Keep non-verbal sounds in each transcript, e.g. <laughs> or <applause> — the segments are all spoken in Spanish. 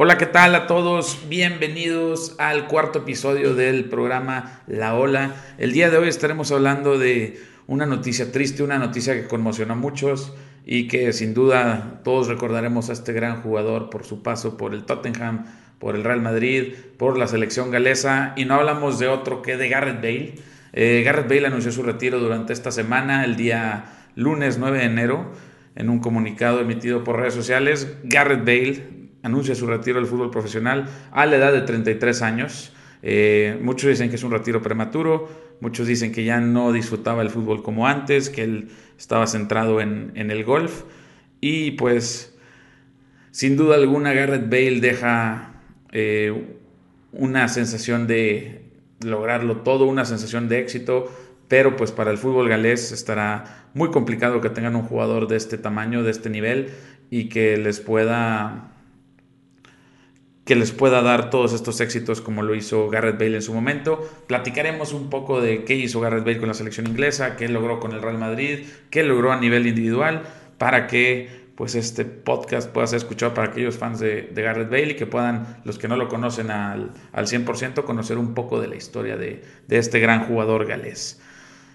Hola, ¿qué tal a todos? Bienvenidos al cuarto episodio del programa La Ola. El día de hoy estaremos hablando de una noticia triste, una noticia que conmocionó a muchos y que sin duda todos recordaremos a este gran jugador por su paso por el Tottenham, por el Real Madrid, por la selección galesa y no hablamos de otro que de Garrett Bale. Eh, Garrett Bale anunció su retiro durante esta semana, el día lunes 9 de enero, en un comunicado emitido por redes sociales. Garrett Bale anuncia su retiro del fútbol profesional a la edad de 33 años. Eh, muchos dicen que es un retiro prematuro, muchos dicen que ya no disfrutaba el fútbol como antes, que él estaba centrado en, el golf. Y pues, sin duda alguna, Garrett Bale deja eh, una sensación de lograrlo todo, una sensación de éxito, pero pues para el fútbol galés estará muy complicado que tengan un jugador de este tamaño, de este nivel y que les pueda que les pueda dar todos estos éxitos como lo hizo Garrett Bale en su momento. Platicaremos un poco de qué hizo Garrett Bale con la selección inglesa, qué logró con el Real Madrid, qué logró a nivel individual, para que pues este podcast pueda ser escuchado para aquellos fans de, Garrett Bale y que puedan, los que no lo conocen al, al 100%, conocer un poco de la historia de, este gran jugador galés.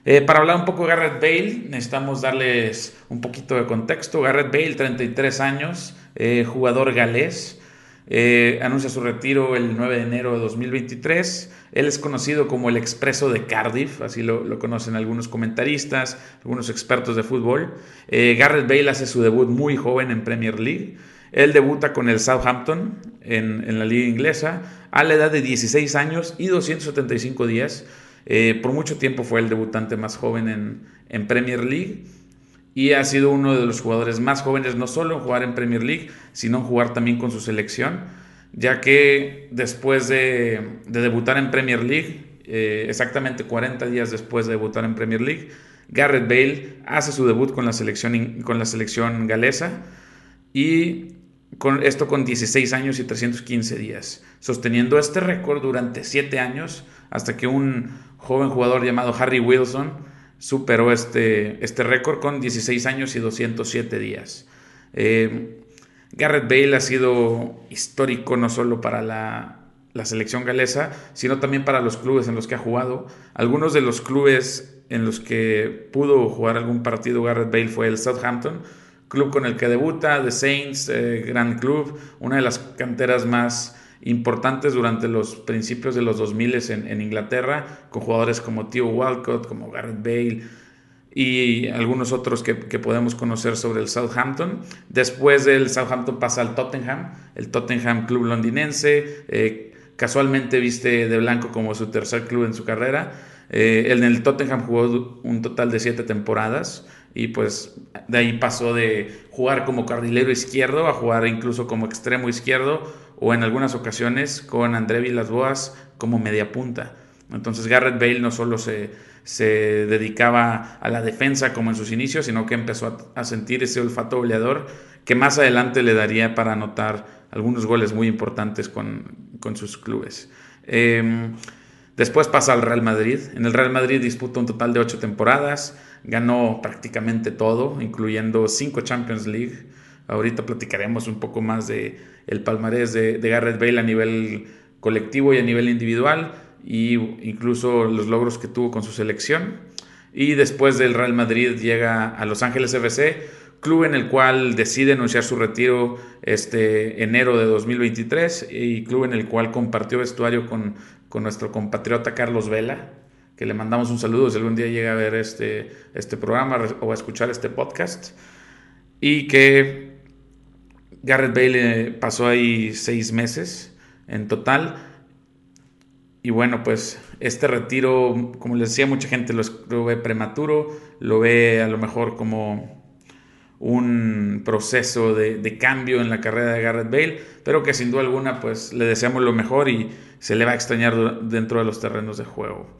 Eh, para hablar un poco de Garrett Bale, necesitamos darles un poquito de contexto. Garrett Bale, 33 años, eh, jugador galés. Eh, anuncia su retiro el 9 de enero de 2023. Él es conocido como el Expreso de Cardiff, así lo, conocen algunos comentaristas, algunos expertos de fútbol. Eh, Garrett Bale hace su debut muy joven en Premier League. Él debuta con el Southampton en, la liga inglesa a la edad de 16 años y 275 días. Eh, por mucho tiempo fue el debutante más joven en, en Premier League y ha sido uno de los jugadores más jóvenes, no solo en jugar en Premier League, sino en jugar también con su selección, ya que después de, debutar en Premier League, eh, exactamente 40 días después de debutar en Premier League, Garrett Bale hace su debut con la selección, con la selección galesa y con esto con 16 años y 315 días, sosteniendo este récord durante 7 años hasta que un joven jugador llamado Harry Wilson superó este, este récord con 16 años y 207 días. Eh, Garrett Bale ha sido histórico no solo para la, selección galesa, sino también para los clubes en los que ha jugado. Algunos de los clubes en los que pudo jugar algún partido Garrett Bale fue el Southampton, club con el que debuta, The Saints, eh, gran club, una de las canteras más importantes durante los principios de los 2000 en, en Inglaterra, con jugadores como Theo Walcott, como Garrett Bale y algunos otros que, podemos conocer sobre el Southampton. Después del Southampton pasa al Tottenham, el Tottenham Club londinense, eh, casualmente viste de blanco como su tercer club en su carrera. Eh, en el Tottenham jugó un total de siete temporadas y pues de ahí pasó de jugar como carrilero izquierdo a jugar incluso como extremo izquierdo o en algunas ocasiones con André Vilas-Boas como media punta. Entonces Garrett Bale no solo se, se, dedicaba a la defensa como en sus inicios, sino que empezó a, sentir ese olfato goleador que más adelante le daría para anotar algunos goles muy importantes con, con sus clubes. Em, después pasa al Real Madrid. En el Real Madrid disputa un total de ocho temporadas, ganó prácticamente todo, incluyendo cinco Champions League. Ahorita platicaremos un poco más de el palmarés de, Garrett Bale a nivel colectivo y a nivel individual y incluso los logros que tuvo con su selección. Y después del Real Madrid llega a Los Ángeles FC, club en el cual decide anunciar su retiro este enero de 2023 y club en el cual compartió vestuario con, con nuestro compatriota Carlos Vela, que le mandamos un saludo si algún día llega a ver este, este programa o a escuchar este podcast. Y que Garrett Bale pasó ahí seis meses en total. Y bueno, pues este retiro, como les decía, mucha gente lo, ve prematuro, lo ve a lo mejor como un proceso de, cambio en la carrera de Garrett Bale, pero que sin duda alguna pues le deseamos lo mejor y se le va a extrañar dentro de los terrenos de juego.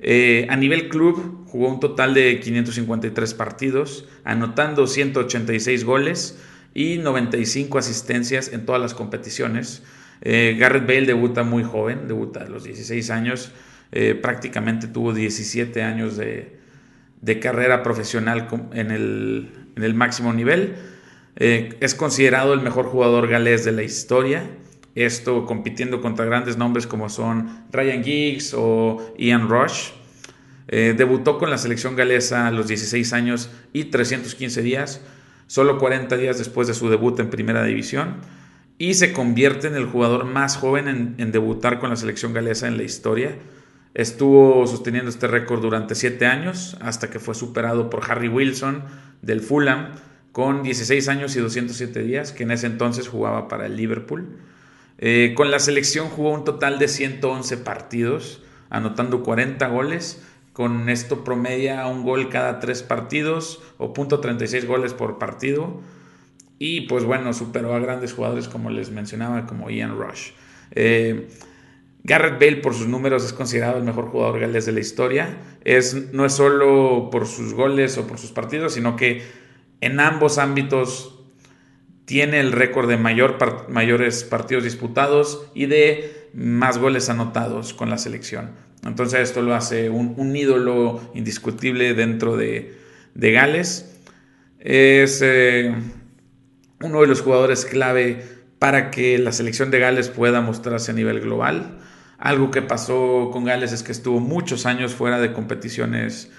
Eh, a nivel club jugó un total de 553 partidos, anotando 186 goles, y 95 asistencias en todas las competiciones. Eh, Garrett Bale debuta muy joven, debuta a los 16 años, eh, prácticamente tuvo 17 años de, carrera profesional en el, máximo nivel. Eh, es considerado el mejor jugador galés de la historia, esto compitiendo contra grandes nombres como son Ryan Giggs o Ian Rush. Debutó con la selección galesa a los 16 años y 315 días, solo 40 días después de su debut en primera división, y se convierte en el jugador más joven en, debutar con la selección galesa en la historia. Estuvo sosteniendo este récord durante 7 años, hasta que fue superado por Harry Wilson del Fulham, con 16 años y 207 días, que en ese entonces jugaba para el Liverpool. Eh, con la selección jugó un total de 111 partidos, anotando 40 goles. Con esto promedia un gol cada tres partidos o .36 goles por partido. Y pues bueno, superó a grandes jugadores como les mencionaba, como Ian Rush. Eh, Garrett Bale por sus números es considerado el mejor jugador galés de la historia. Es, no es solo por sus goles o por sus partidos, sino que en ambos ámbitos tiene el récord de mayor mayores partidos disputados y de más goles anotados con la selección. Entonces esto lo hace un, ídolo indiscutible dentro de, Gales. Es eh, uno de los jugadores clave para que la selección de Gales pueda mostrarse a nivel global. Algo que pasó con Gales es que estuvo muchos años fuera de competiciones,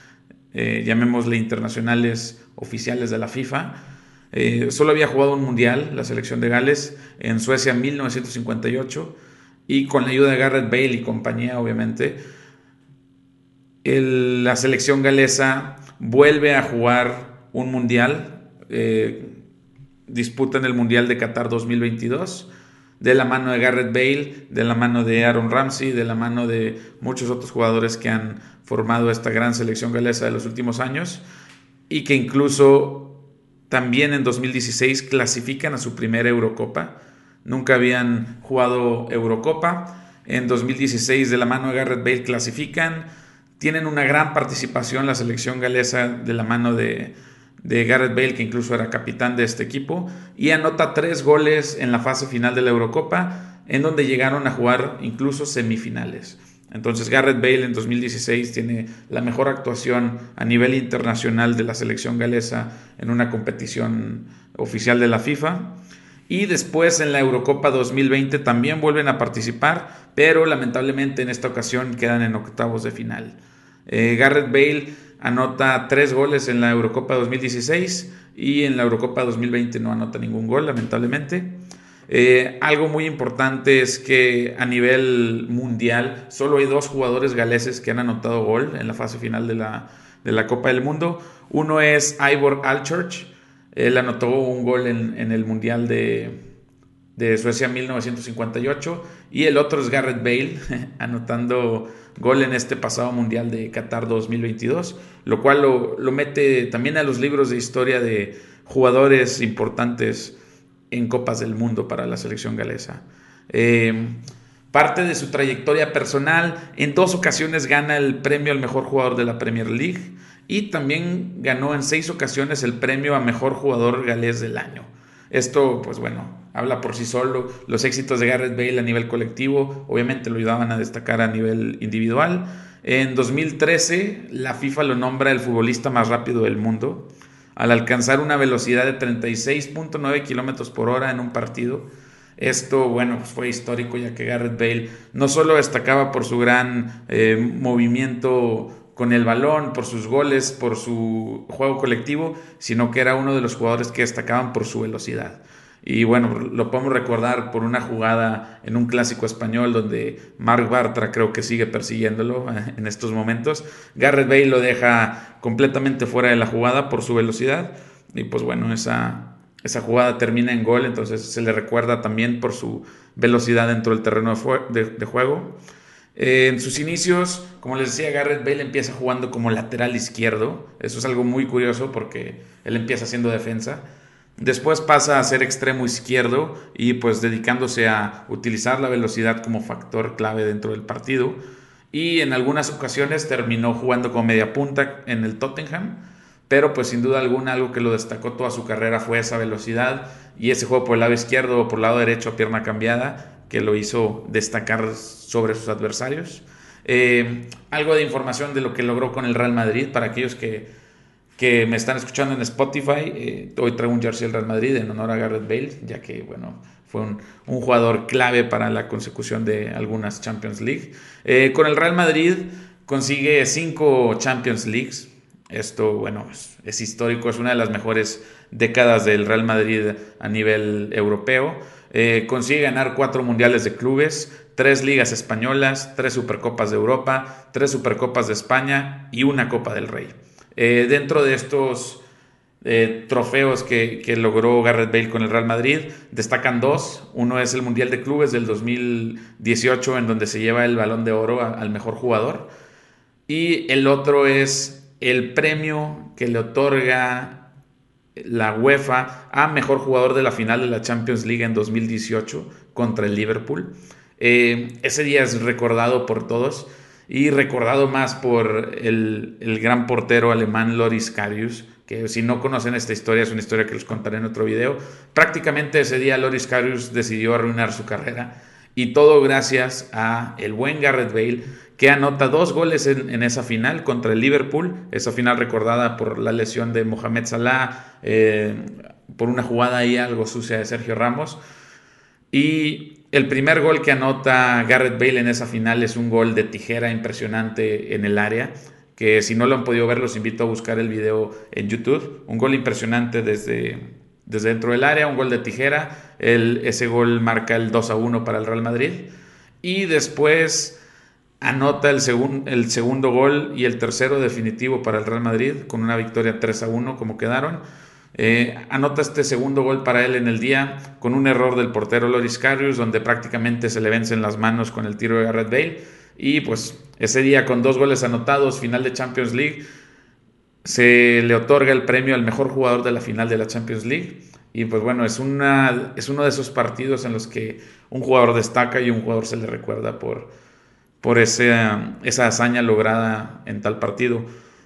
eh, llamémosle internacionales oficiales de la FIFA. Eh, solo había jugado un mundial, la selección de Gales, en Suecia en 1958, y con la ayuda de Garrett Bale y compañía, obviamente, la selección galesa vuelve a jugar un mundial, eh, disputan el Mundial de Qatar 2022 de la mano de Garrett Bale, de la mano de Aaron Ramsey, de la mano de muchos otros jugadores que han formado esta gran selección galesa de los últimos años y que incluso también en 2016 clasifican a su primera Eurocopa. Nunca habían jugado Eurocopa. En 2016 de la mano de Garrett Bale clasifican. Tienen una gran participación la selección galesa de la mano de, de Garrett Bale, que incluso era capitán de este equipo, y anota tres goles en la fase final de la Eurocopa, en donde llegaron a jugar incluso semifinales. Entonces Garrett Bale en 2016 tiene la mejor actuación a nivel internacional de la selección galesa en una competición oficial de la FIFA. Y después en la Eurocopa 2020 también vuelven a participar, pero lamentablemente en esta ocasión quedan en octavos de final. Eh, Garrett Bale anota tres goles en la Eurocopa 2016 y en la Eurocopa 2020 no anota ningún gol, lamentablemente. Eh, algo muy importante es que a nivel mundial solo hay dos jugadores galeses que han anotado gol en la fase final de la, de la Copa del Mundo. Uno es Ivor Alchurch, él anotó un gol en, el Mundial de, de Suecia 1958 y el otro es Garrett Bale <laughs> anotando gol en este pasado Mundial de Qatar 2022, lo cual lo, lo, mete también a los libros de historia de jugadores importantes en Copas del Mundo para la selección galesa. Eh, parte de su trayectoria personal, en dos ocasiones gana el premio al mejor jugador de la Premier League y también ganó en seis ocasiones el premio a mejor jugador galés del año. Esto, pues bueno, habla por sí solo. Los éxitos de Garrett Bale a nivel colectivo obviamente lo ayudaban a destacar a nivel individual. En 2013, la FIFA lo nombra el futbolista más rápido del mundo al alcanzar una velocidad de 36.9 kilómetros por hora en un partido. Esto, bueno, pues fue histórico ya que Garrett Bale no solo destacaba por su gran eh, movimiento con el balón, por sus goles, por su juego colectivo, sino que era uno de los jugadores que destacaban por su velocidad. Y bueno, lo podemos recordar por una jugada en un clásico español donde Mark Bartra creo que sigue persiguiéndolo en estos momentos. Garrett Bale lo deja completamente fuera de la jugada por su velocidad. Y pues bueno, esa, esa jugada termina en gol, entonces se le recuerda también por su velocidad dentro del terreno de, juego. En sus inicios, como les decía, Garrett Bale empieza jugando como lateral izquierdo. Eso es algo muy curioso porque él empieza haciendo defensa. Después pasa a ser extremo izquierdo y pues dedicándose a utilizar la velocidad como factor clave dentro del partido. Y en algunas ocasiones terminó jugando como media punta en el Tottenham. Pero pues sin duda alguna algo que lo destacó toda su carrera fue esa velocidad y ese juego por el lado izquierdo o por el lado derecho a pierna cambiada que lo hizo destacar sobre sus adversarios. Eh, algo de información de lo que logró con el Real Madrid para aquellos que que me están escuchando en Spotify, eh, hoy traigo un jersey del Real Madrid en honor a Garrett Bale, ya que, bueno, fue un, jugador clave para la consecución de algunas Champions League. Eh, con el Real Madrid consigue cinco Champions Leagues. Esto, bueno, es, histórico, es una de las mejores décadas del Real Madrid a nivel europeo. Eh, consigue ganar cuatro mundiales de clubes, tres ligas españolas, tres supercopas de Europa, tres supercopas de España y una Copa del Rey. Eh, dentro de estos eh, trofeos que, logró Garrett Bale con el Real Madrid, destacan dos. Uno es el Mundial de Clubes del 2018, en donde se lleva el balón de oro al mejor jugador. Y el otro es el premio que le otorga la UEFA a mejor jugador de la final de la Champions League en 2018 contra el Liverpool. Eh, ese día es recordado por todos y recordado más por el, gran portero alemán Loris Karius, que si no conocen esta historia, es una historia que les contaré en otro video. Prácticamente ese día Loris Karius decidió arruinar su carrera y todo gracias a el buen Garrett Bale que anota dos goles en, esa final contra el Liverpool, esa final recordada por la lesión de Mohamed Salah, eh, por una jugada ahí algo sucia de Sergio Ramos. Y el primer gol que anota Garrett Bale en esa final es un gol de tijera impresionante en el área, que si no lo han podido ver los invito a buscar el video en YouTube. Un gol impresionante desde, desde dentro del área, un gol de tijera. El, ese gol marca el 2 a 1 para el Real Madrid. Y después anota el, el segundo gol y el tercero definitivo para el Real Madrid con una victoria 3 a 1 como quedaron. Eh, anota este segundo gol para él en el día con un error del portero Loris Karius, donde prácticamente se le vencen las manos con el tiro de Garrett Bale. Y pues ese día con dos goles anotados, final de Champions League, se le otorga el premio al mejor jugador de la final de la Champions League. Y pues bueno, es, una, es uno de esos partidos en los que un jugador destaca y un jugador se le recuerda por, por esa, esa hazaña lograda en tal partido.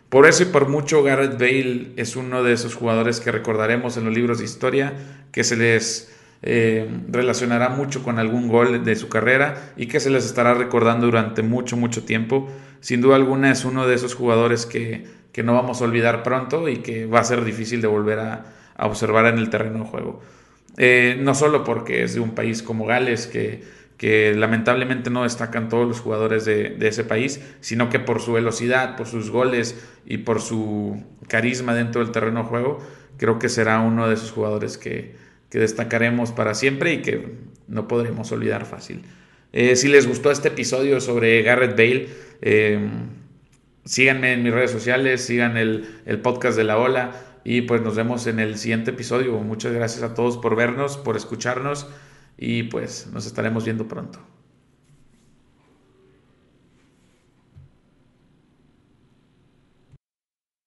Por eso y por mucho Garrett Bale es uno de esos jugadores que recordaremos en los libros de historia, que se les eh, relacionará mucho con algún gol de su carrera y que se les estará recordando durante mucho, mucho tiempo. Sin duda alguna es uno de esos jugadores que, no vamos a olvidar pronto y que va a ser difícil de volver a, observar en el terreno de juego. Eh, no solo porque es de un país como Gales que que lamentablemente no destacan todos los jugadores de, ese país, sino que por su velocidad, por sus goles y por su carisma dentro del terreno de juego, creo que será uno de esos jugadores que, destacaremos para siempre y que no podremos olvidar fácil. Eh, si les gustó este episodio sobre Garrett Bale, eh, síganme en mis redes sociales, sigan el, el podcast de la ola y pues nos vemos en el siguiente episodio. Muchas gracias a todos por vernos, por escucharnos y pues nos estaremos viendo pronto.